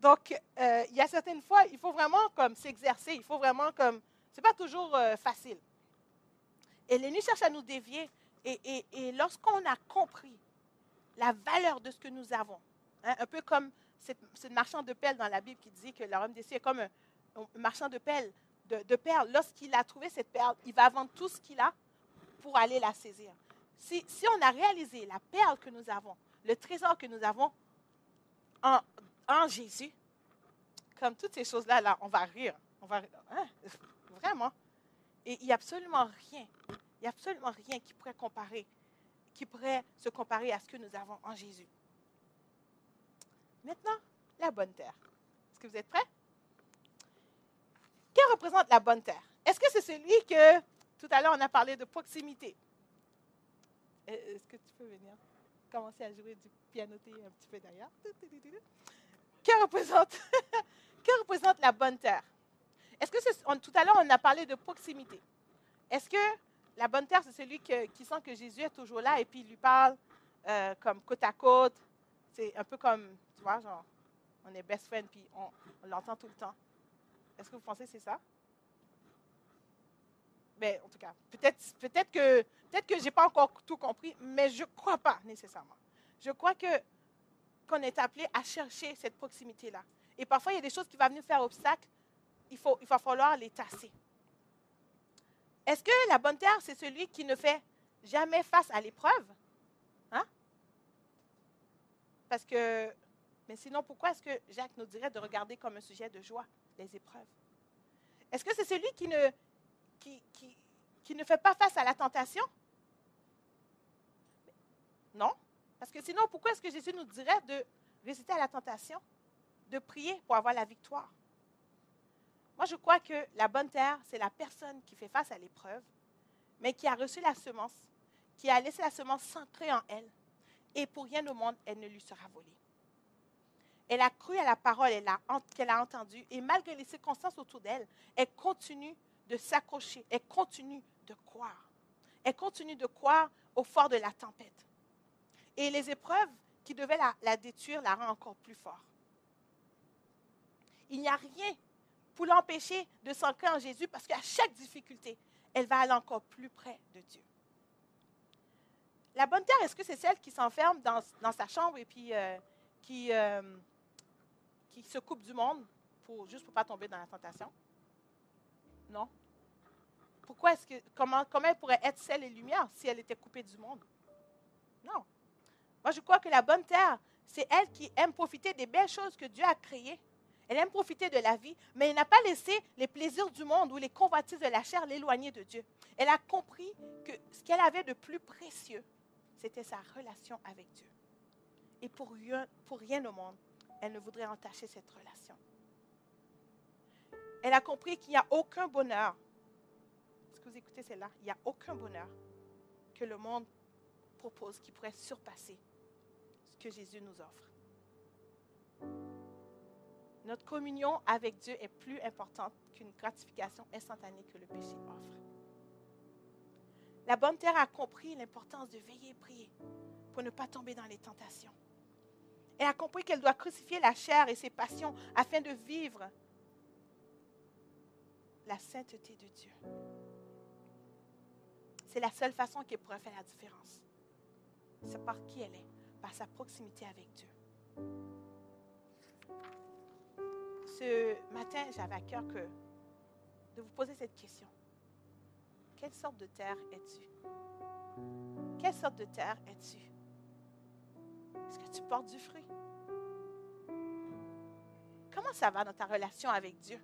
Donc, euh, il y a certaines fois, il faut vraiment comme s'exercer, il faut vraiment comme... Ce n'est pas toujours euh, facile. Et l'ennemi cherche à nous dévier. Et, lorsqu'on a compris la valeur de ce que nous avons, hein, un peu comme ce marchand de pelle dans la Bible qui dit que l'homme des cieux est comme un, marchand de perles, de, perles, lorsqu'il a trouvé cette perle, il va vendre tout ce qu'il a pour aller la saisir. Si, on a réalisé la perle que nous avons, le trésor que nous avons en, Jésus, comme toutes ces choses-là, là, on va rire. On va, hein, vraiment. Et il n'y a absolument rien, il n'y a absolument rien qui pourrait se comparer à ce que nous avons en Jésus. Maintenant, la bonne terre. Est-ce que vous êtes prêts? Qui représente la bonne terre? Est-ce que c'est celui que, tout à l'heure, on a parlé de proximité? Euh, est-ce que tu peux venir commencer à jouer du pianoté un petit peu derrière? Qui représente, qui représente la bonne terre? Est-ce que tout à l'heure, on a parlé de proximité. Est-ce que la bonne terre, c'est celui qui sent que Jésus est toujours là et puis il lui parle euh, comme côte à côte? C'est un peu comme, tu vois, genre, on est best friend puis on l'entend tout le temps. Est-ce que vous pensez que c'est ça? Mais en tout cas, peut-être peut que, peut que je n'ai pas encore tout compris, mais je crois pas nécessairement. Je crois que qu'on est appelé à chercher cette proximité-là. Et parfois, il y a des choses qui vont venir faire obstacle. Il, faut, il va falloir les tasser. Est-ce que la bonne terre, c'est celui qui ne fait jamais face à l'épreuve? Hein? Parce que, mais sinon, pourquoi est-ce que Jacques nous dirait de regarder comme un sujet de joie? les épreuves? Est-ce que c'est celui qui ne, qui, qui, ne fait pas face à la tentation? Non. Parce que sinon, pourquoi est-ce que Jésus nous dirait de résister à la tentation, de prier pour avoir la victoire? Moi, je crois que la bonne terre, c'est la personne qui fait face à l'épreuve, mais qui a reçu la semence, qui a laissé la semence s'ancrer en elle, et pour rien au monde, elle ne lui sera volée. Elle a cru à la parole qu'elle a entendue et malgré les circonstances autour d'elle, elle continue de s'accrocher, elle continue de croire. Elle continue de croire au fort de la tempête. Et les épreuves qui devaient la, détruire la rendent encore plus fort. Il n'y a rien pour l'empêcher de s'ancrer en Jésus parce qu'à chaque difficulté, elle va aller encore plus près de Dieu. La bonne terre, est-ce que c'est celle qui s'enferme dans, sa chambre et puis euh, qui, euh, qui se coupe du monde pour, juste pour ne pas tomber dans la tentation? Non. Pourquoi est-ce que, comment, comment elle pourrait être celle et lumière si elle était coupée du monde? Non. Moi, je crois que la bonne terre, c'est elle qui aime profiter des belles choses que Dieu a créées. Elle aime profiter de la vie, mais elle n'a pas laissé les plaisirs du monde ou les convoitises de la chair l'éloigner de Dieu. Elle a compris que ce qu'elle avait de plus précieux, c'était sa relation avec Dieu. Et pour rien, au monde, elle ne voudrait entacher cette relation. Elle a compris qu'il n'y a aucun bonheur. Est-ce que vous écoutez celle-là? Il n'y a aucun bonheur que le monde propose qui pourrait surpasser ce que Jésus nous offre. Notre communion avec Dieu est plus importante qu'une gratification instantanée que le péché offre. La bonne terre a compris l'importance de veiller et prier pour ne pas tomber dans les tentations. Elle a compris qu'elle doit crucifier la chair et ses passions afin de vivre la sainteté de Dieu. C'est la seule façon qu'elle pourrait faire la différence. C'est par qui elle est, par sa proximité avec Dieu. Ce matin, j'avais à cœur de vous poser cette question. Quelle sorte de terre es-tu? Quelle sorte de terre es-tu? Est-ce que tu portes du fruit? Comment ça va dans ta relation avec Dieu?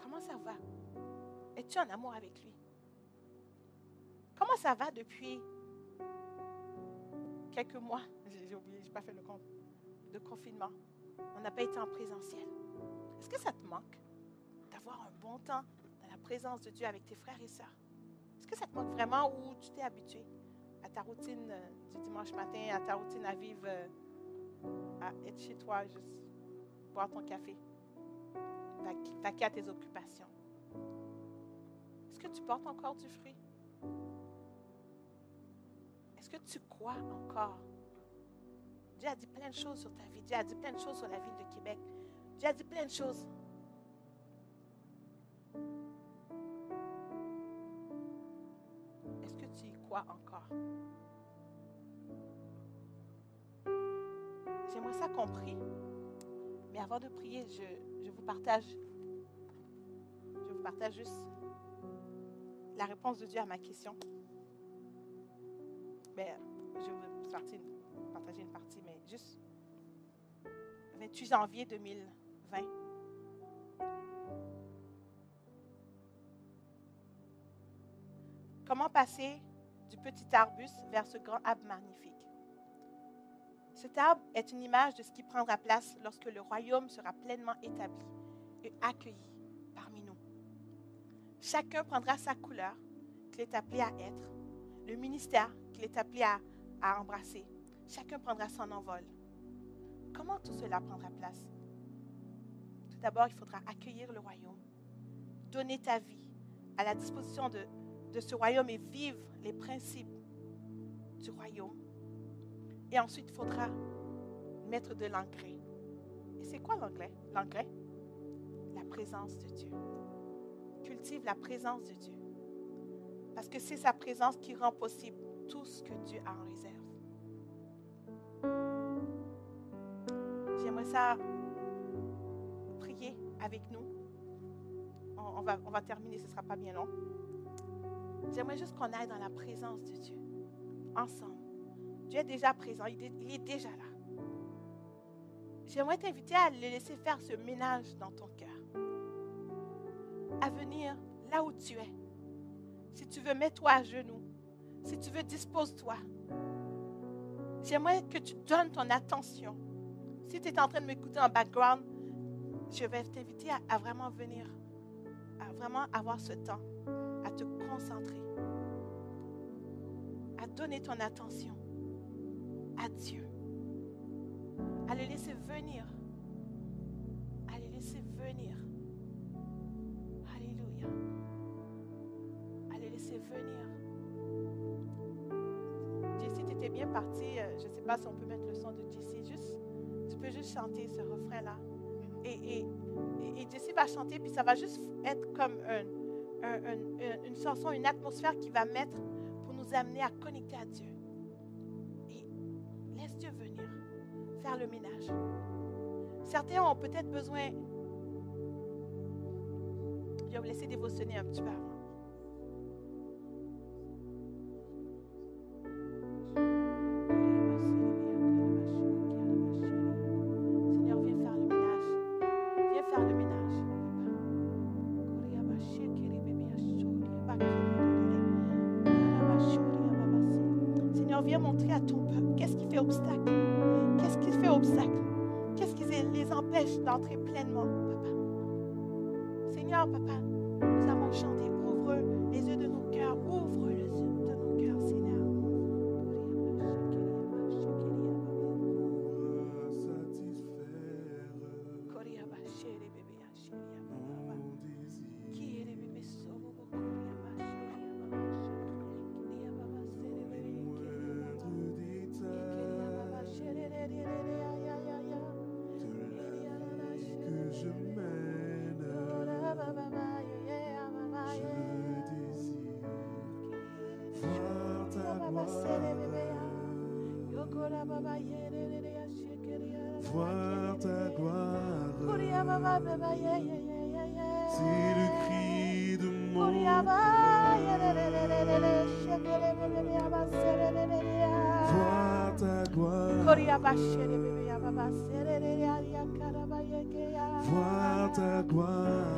Comment ça va? Es-tu en amour avec lui? Comment ça va depuis quelques mois? J'ai oublié, je n'ai pas fait le compte. De confinement. On n'a pas été en présentiel. Est-ce que ça te manque d'avoir un bon temps dans la présence de Dieu avec tes frères et sœurs? Est-ce que ça te manque vraiment ou tu t'es habitué à ta routine euh, du dimanche matin, à ta routine à vivre, euh, à être chez toi, juste boire ton café, vaquer à tes occupations? Est-ce que tu portes encore du fruit? Est-ce que tu crois encore? Dieu a dit plein de choses sur ta vie. Dieu a dit plein de choses sur la ville de Québec. Dieu a dit plein de choses. Est-ce que tu y crois encore? J'aimerais ça qu'on prie. Mais avant de prier, je, je vous partage. Je vous partage juste la réponse de Dieu à ma question. Mais je vais partir, partager une partie, mais juste 28 janvier 2020. Comment passer du petit arbuste vers ce grand arbre magnifique? Cet arbre est une image de ce qui prendra place lorsque le royaume sera pleinement établi et accueilli parmi nous. Chacun prendra sa couleur qu'il est appelé à être, le ministère qu'il est appelé à, à embrasser. Chacun prendra son envol. Comment tout cela prendra place? Tout d'abord, il faudra accueillir le royaume, donner ta vie à la disposition de, ce royaume et vivre les principes du royaume. Et ensuite, il faudra mettre de l'engrais. Et c'est quoi l'engrais? L'engrais? La présence de Dieu. Cultive la présence de Dieu. Parce que c'est sa présence qui rend possible tout ce que Dieu a en réserve. Ça prier avec nous. On, on va, on va terminer, ce ne sera pas bien long. J'aimerais juste qu'on aille dans la présence de Dieu, ensemble. Dieu est déjà présent, il est, il est déjà là. J'aimerais t'inviter à le laisser faire ce ménage dans ton cœur. À venir là où tu es. Si tu veux, mets-toi à genoux. Si tu veux, dispose-toi. J'aimerais que tu donnes ton attention. Si tu es en train de m'écouter en background, je vais t'inviter à, vraiment venir, à vraiment avoir ce temps, à te concentrer, à donner ton attention à Dieu, à le laisser venir, à le laisser venir. Alléluia. À le laisser venir. Jessie, tu étais bien parti. euh, Je ne sais pas si on peut mettre le son de Jessie. Juste, chanter ce refrain-là. Et, et, et, va chanter, puis ça va juste être comme un- un- une chanson, une atmosphère qui va mettre pour nous amener à connecter à Dieu. Et laisse Dieu venir faire le ménage. Certains ont peut-être besoin. Je vais vous laisser dévotionner un petit peu avant. voir ta gloire. C'est le cri de mon Voir ta gloire. Voir ta gloire.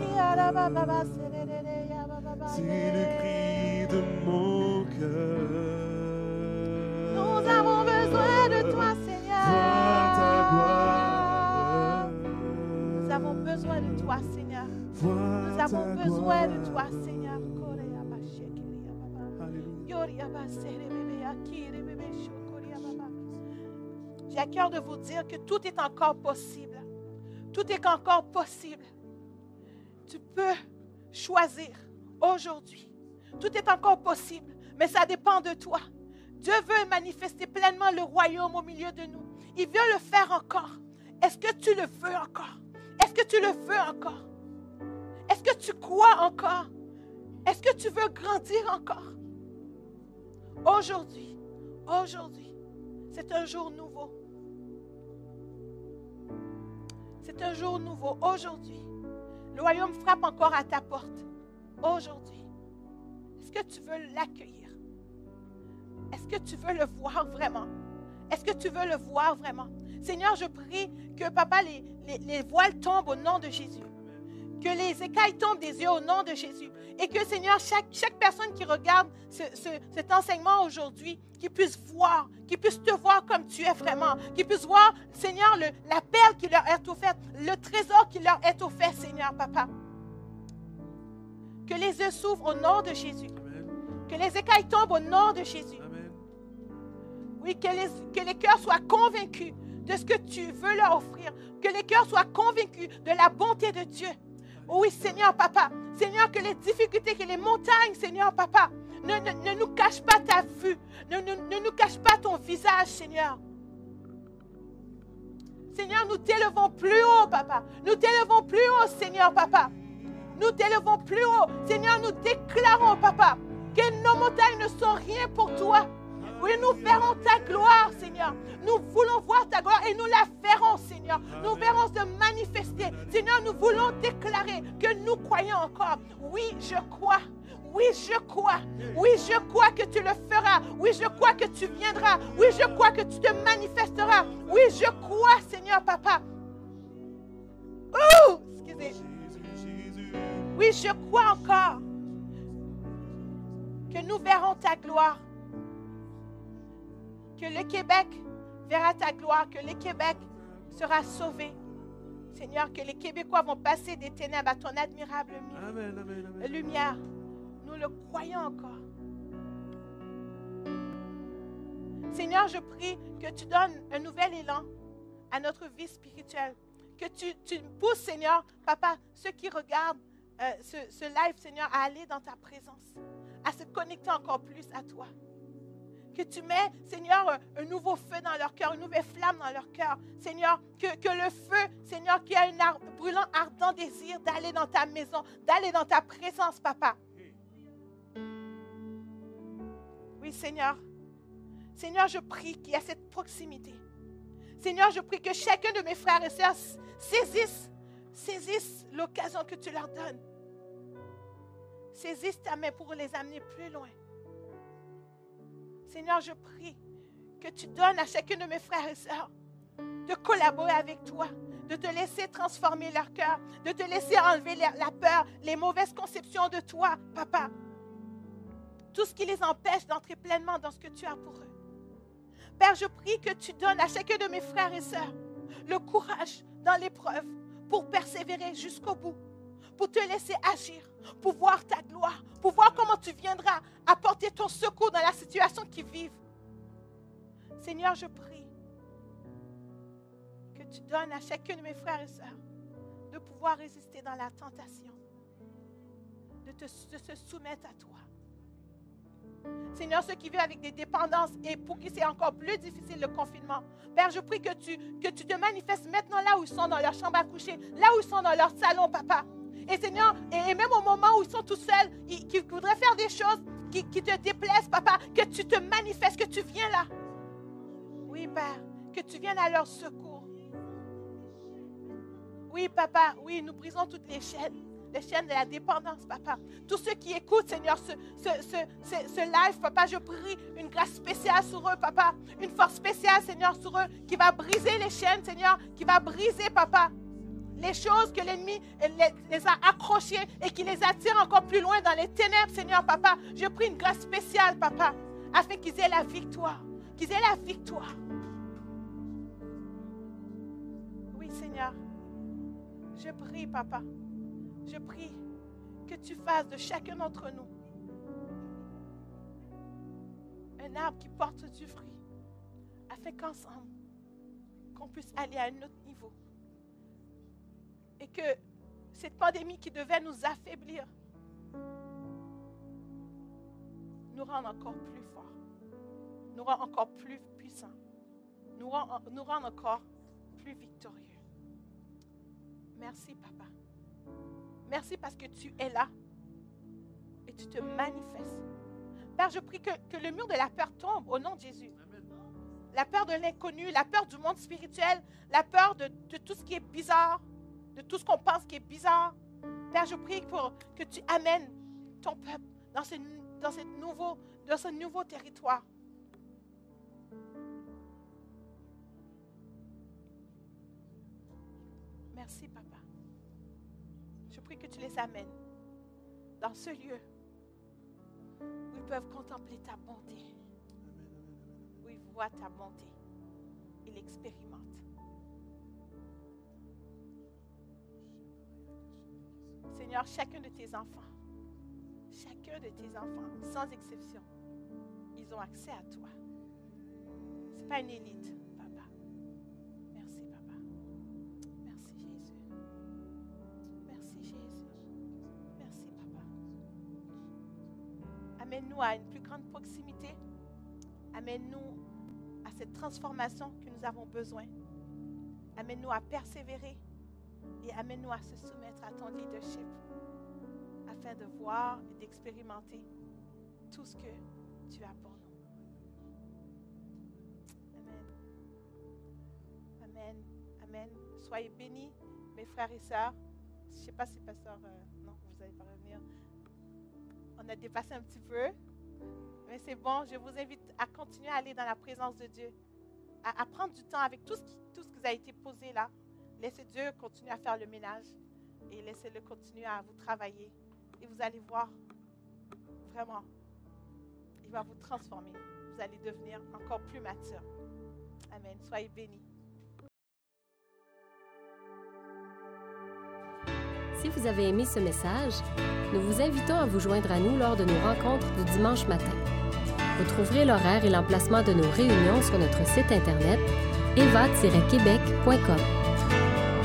J'ai à cœur de vous dire que tout est encore possible. Tout est encore possible. Tu peux choisir aujourd'hui. Tout est encore possible, mais ça dépend de toi. Dieu veut manifester pleinement le royaume au milieu de nous. Il veut le faire encore. Est-ce que tu le veux encore? Est-ce que tu le veux encore? Est-ce que tu crois encore? Est-ce que tu veux grandir encore? Aujourd'hui, aujourd'hui, c'est un jour nouveau. C'est un jour nouveau. Aujourd'hui, le royaume frappe encore à ta porte. Aujourd'hui, est-ce que tu veux l'accueillir? Est-ce que tu veux le voir vraiment? Est-ce que tu veux le voir vraiment? Seigneur, je prie que, papa, les, les- les voiles tombent au nom de Jésus. Que les écailles tombent des yeux au nom de Jésus. Et que, Seigneur, chaque, chaque personne qui regarde ce- ce- cet enseignement aujourd'hui, qui puisse voir, qui puisse te voir comme tu es vraiment, qui puisse voir, Seigneur, le, la perle qui leur est offerte, le trésor qui leur est offert, Seigneur, papa. Que les yeux s'ouvrent au nom de Jésus. Amen. Que les écailles tombent au nom de Jésus. Amen. Oui, que les, que les cœurs soient convaincus de ce que tu veux leur offrir. Que les cœurs soient convaincus de la bonté de Dieu. Oui, Seigneur, papa. Seigneur, que les difficultés, que les montagnes, Seigneur, papa, ne, ne- ne nous cachent pas ta vue. Ne, ne- ne nous cache pas ton visage, Seigneur. Seigneur, nous t'élevons plus haut, papa. Nous t'élevons plus haut, Seigneur, papa. Nous t'élevons plus haut. Seigneur, nous déclarons, papa, que nos montagnes ne sont rien pour toi. Oui, nous verrons ta gloire, Seigneur. Nous voulons voir ta gloire et nous la verrons, Seigneur. Nous verrons se manifester. Seigneur, nous voulons déclarer que nous croyons encore. Oui, je crois. Oui, je crois. Oui, je crois que tu le feras. Oui, je crois que tu viendras. Oui, je crois que tu te manifesteras. Oui, je crois, Seigneur, papa. Oh, excusez. Oui, je crois encore que nous verrons ta gloire. Que le Québec verra ta gloire, que le Québec sera sauvé. Seigneur, que les Québécois vont passer des ténèbres à ton admirable mi- Amen, amen, amen. lumière. Nous le croyons encore. Seigneur, je prie que tu donnes un nouvel élan à notre vie spirituelle. Que tu, tu pousses, Seigneur, Papa, ceux qui regardent euh, ce, ce live, Seigneur, à aller dans ta présence, à se connecter encore plus à toi. Que tu mets, Seigneur, un, nouveau feu dans leur cœur, une nouvelle flamme dans leur cœur. Seigneur, que, le feu, Seigneur, qui a un brûlant, ardent désir d'aller dans ta maison, d'aller dans ta présence, Papa. Oui, Seigneur. Seigneur, je prie qu'il y a cette proximité. Seigneur, je prie que chacun de mes frères et sœurs saisisse, saisisse l'occasion que tu leur donnes. Saisisse ta main pour les amener plus loin. Seigneur, je prie que tu donnes à chacun de mes frères et sœurs de collaborer avec toi, de te laisser transformer leur cœur, de te laisser enlever la, peur, les mauvaises conceptions de toi, papa. Tout ce qui les empêche d'entrer pleinement dans ce que tu as pour eux. Père, je prie que tu donnes à chacun de mes frères et sœurs le courage dans l'épreuve pour persévérer jusqu'au bout, pour te laisser agir, pour voir ta gloire, pour voir comment tu viendras apporter ton secours dans la situation qu'ils vivent. Seigneur, je prie que tu donnes à chacun de mes frères et sœurs de pouvoir résister dans la tentation, de, se soumettre à toi. Seigneur, ceux qui vivent avec des dépendances et pour qui c'est encore plus difficile le confinement. Père, je prie que tu, que tu te manifestes maintenant là où ils sont dans leur chambre à coucher, là où ils sont dans leur salon, papa. Et Seigneur, et, même au moment où ils sont tout seuls, qui voudraient faire des choses qui, te déplaisent, papa, que tu te manifestes, que tu viens là. Oui, Père, que tu viennes à leur secours. Oui, papa, oui, nous brisons toutes les chaînes. Les chaînes de la dépendance, papa. Tous ceux qui écoutent, Seigneur, ce, ce, ce- ce live, papa, je prie une grâce spéciale sur eux, papa. Une force spéciale, Seigneur, sur eux, qui va briser les chaînes, Seigneur, qui va briser, papa, les choses que l'ennemi les, les a accrochées et qui les attire encore plus loin dans les ténèbres, Seigneur, papa. Je prie une grâce spéciale, papa, afin qu'ils aient la victoire. Qu'ils aient la victoire. Oui, Seigneur. Je prie, papa. Je prie que tu fasses de chacun d'entre nous un arbre qui porte du fruit, afin qu'ensemble, qu'on puisse aller à un autre niveau. Et que cette pandémie qui devait nous affaiblir nous rende encore plus forts, nous rend encore plus puissants, nous rend, nous rend encore plus victorieux. Merci, papa. Merci parce que tu es là et tu te manifestes. Père, je prie que, que le mur de la peur tombe au nom de Jésus. La peur de l'inconnu, la peur du monde spirituel, la peur de, de tout ce qui est bizarre, de tout ce qu'on pense qui est bizarre. Père, je prie pour que tu amènes ton peuple dans ce, nouveau territoire. Merci, papa. Je prie que tu les amènes dans ce lieu où ils peuvent contempler ta bonté, où ils voient ta bonté et l'expérimentent. Seigneur, chacun de tes enfants, chacun de tes enfants, sans exception, ils ont accès à toi. Ce n'est pas une élite, papa. Merci, papa. Merci, Jésus. Merci, Jésus. Merci, papa. Amène-nous à une plus grande proximité. Amène-nous à cette transformation que nous avons besoin. Amène-nous à persévérer et amène-nous à se soumettre à ton leadership afin de voir et d'expérimenter tout ce que tu as pour nous. Amen. Amen. Amen. Soyez bénis, mes frères et sœurs. Je ne sais pas si pasteur, euh, non, vous n'allez pas revenir. On a dépassé un petit peu, mais c'est bon. Je vous invite à continuer à aller dans la présence de Dieu, à, prendre du temps avec tout ce, qui, tout ce qui vous a été posé là. Laissez Dieu continuer à faire le ménage et laissez-le continuer à vous travailler. Et vous allez voir, vraiment, il va vous transformer. Vous allez devenir encore plus mature. Amen. Soyez bénis. Si vous avez aimé ce message, nous vous invitons à vous joindre à nous lors de nos rencontres du dimanche matin. Vous trouverez l'horaire et l'emplacement de nos réunions sur notre site internet eva-québec.com.